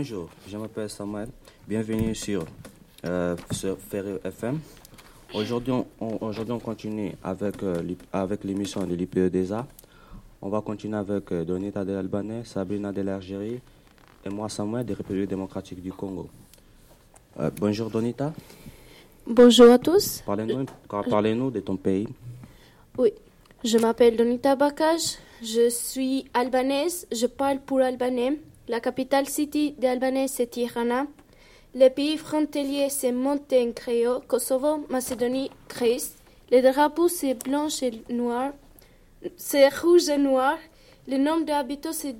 Bonjour, je m'appelle Samuel. Bienvenue sur, euh, sur Ferry FM. Aujourd'hui, on, aujourd'hui, on continue avec, euh, avec l'émission de l'IPEDESA. On va continuer avec euh, Donita de l'Albanais, Sabrina de l'Algérie et moi, Samuel, de République démocratique du Congo. Euh, bonjour Donita. Bonjour à tous. Parlez-nous parlez de ton pays. Oui, je m'appelle Donita Bakaj, je suis albanaise, je parle pour albanais. La capitale city d'Albanais, c'est Tirana. Les pays frontaliers, c'est Monténégro, Kosovo, Macédonie, Grèce. Les drapeaux, c'est blanc et noir. C'est rouge et noir. Le nombre d'habitants, c'est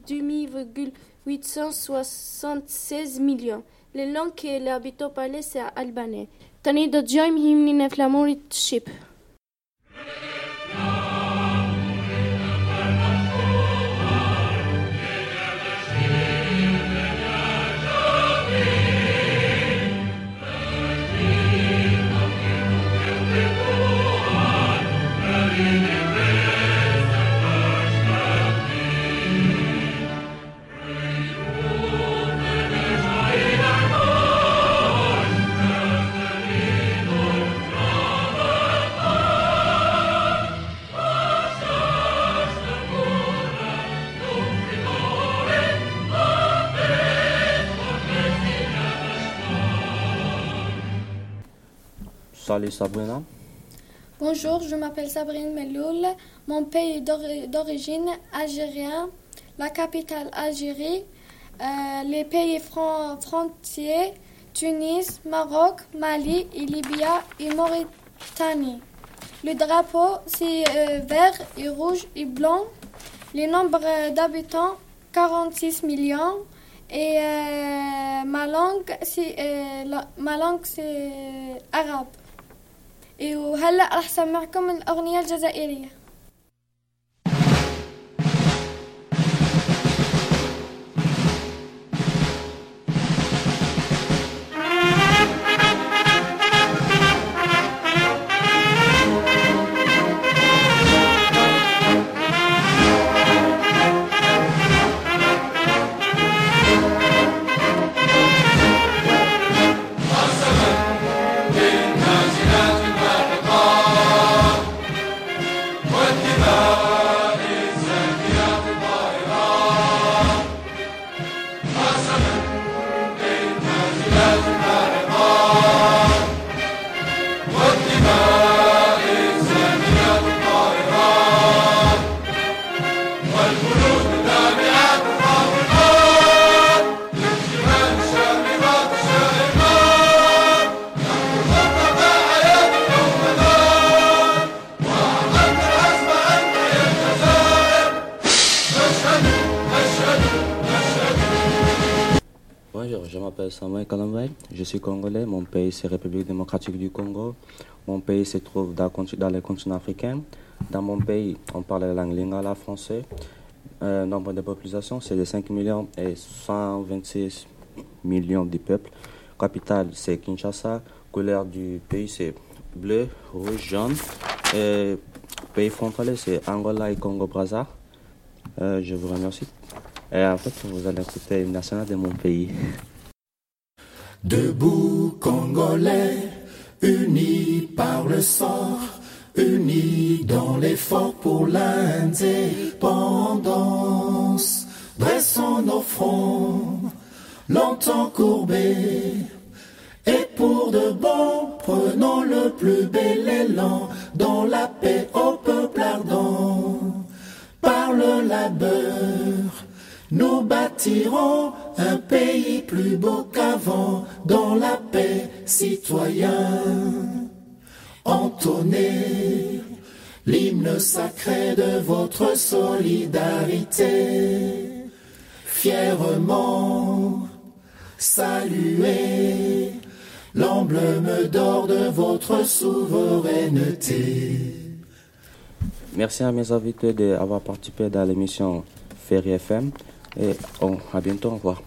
876 millions. Les langues que les habitants parlent, c'est albanais. Tani do gjojmë himnin e flamurit. Sabrina? Bonjour, je m'appelle Sabrine Meloul. Mon pays d'origine algérien, la capitale Algérie, euh, les pays frontiers Tunis, Maroc, Mali, Libya et Mauritanie. Le drapeau c'est euh, vert et rouge et blanc. Le nombre d'habitants 46 millions. Et euh, ma langue c'est arabe. وهلا راح اسمعكم الأغنية الجزائرية. Je suis congolais, mon pays c'est République démocratique du Congo. Mon pays se trouve dans, dans les continents africains. Dans mon pays, on parle la langue lingala français. Euh, nombre de population, c'est de 5 millions et 126 millions de peuple. Capitale, c'est Kinshasa. Couleur du pays, c'est bleu, rouge, jaune. Pays frontalier, c'est Angola et Congo-Brazza. Euh, je vous remercie. Et en fait, vous allez écouter une nationale de mon pays. Debout Congolais, unis par le sang, unis dans l'effort pour l'indépendance. Dressons nos fronts, longtemps courbés, et pour de bon, prenons le plus bel élan dans la paix au peuple ardent. Par le labeur, nous bâtirons un pays plus beau qu'avant, dans la paix, citoyen. Entonnez l'hymne sacré de votre solidarité. Fièrement, saluez l'emblème d'or de votre souveraineté. Merci à mes invités d'avoir participé dans l'émission Ferry FM. Et on, à bientôt, au revoir.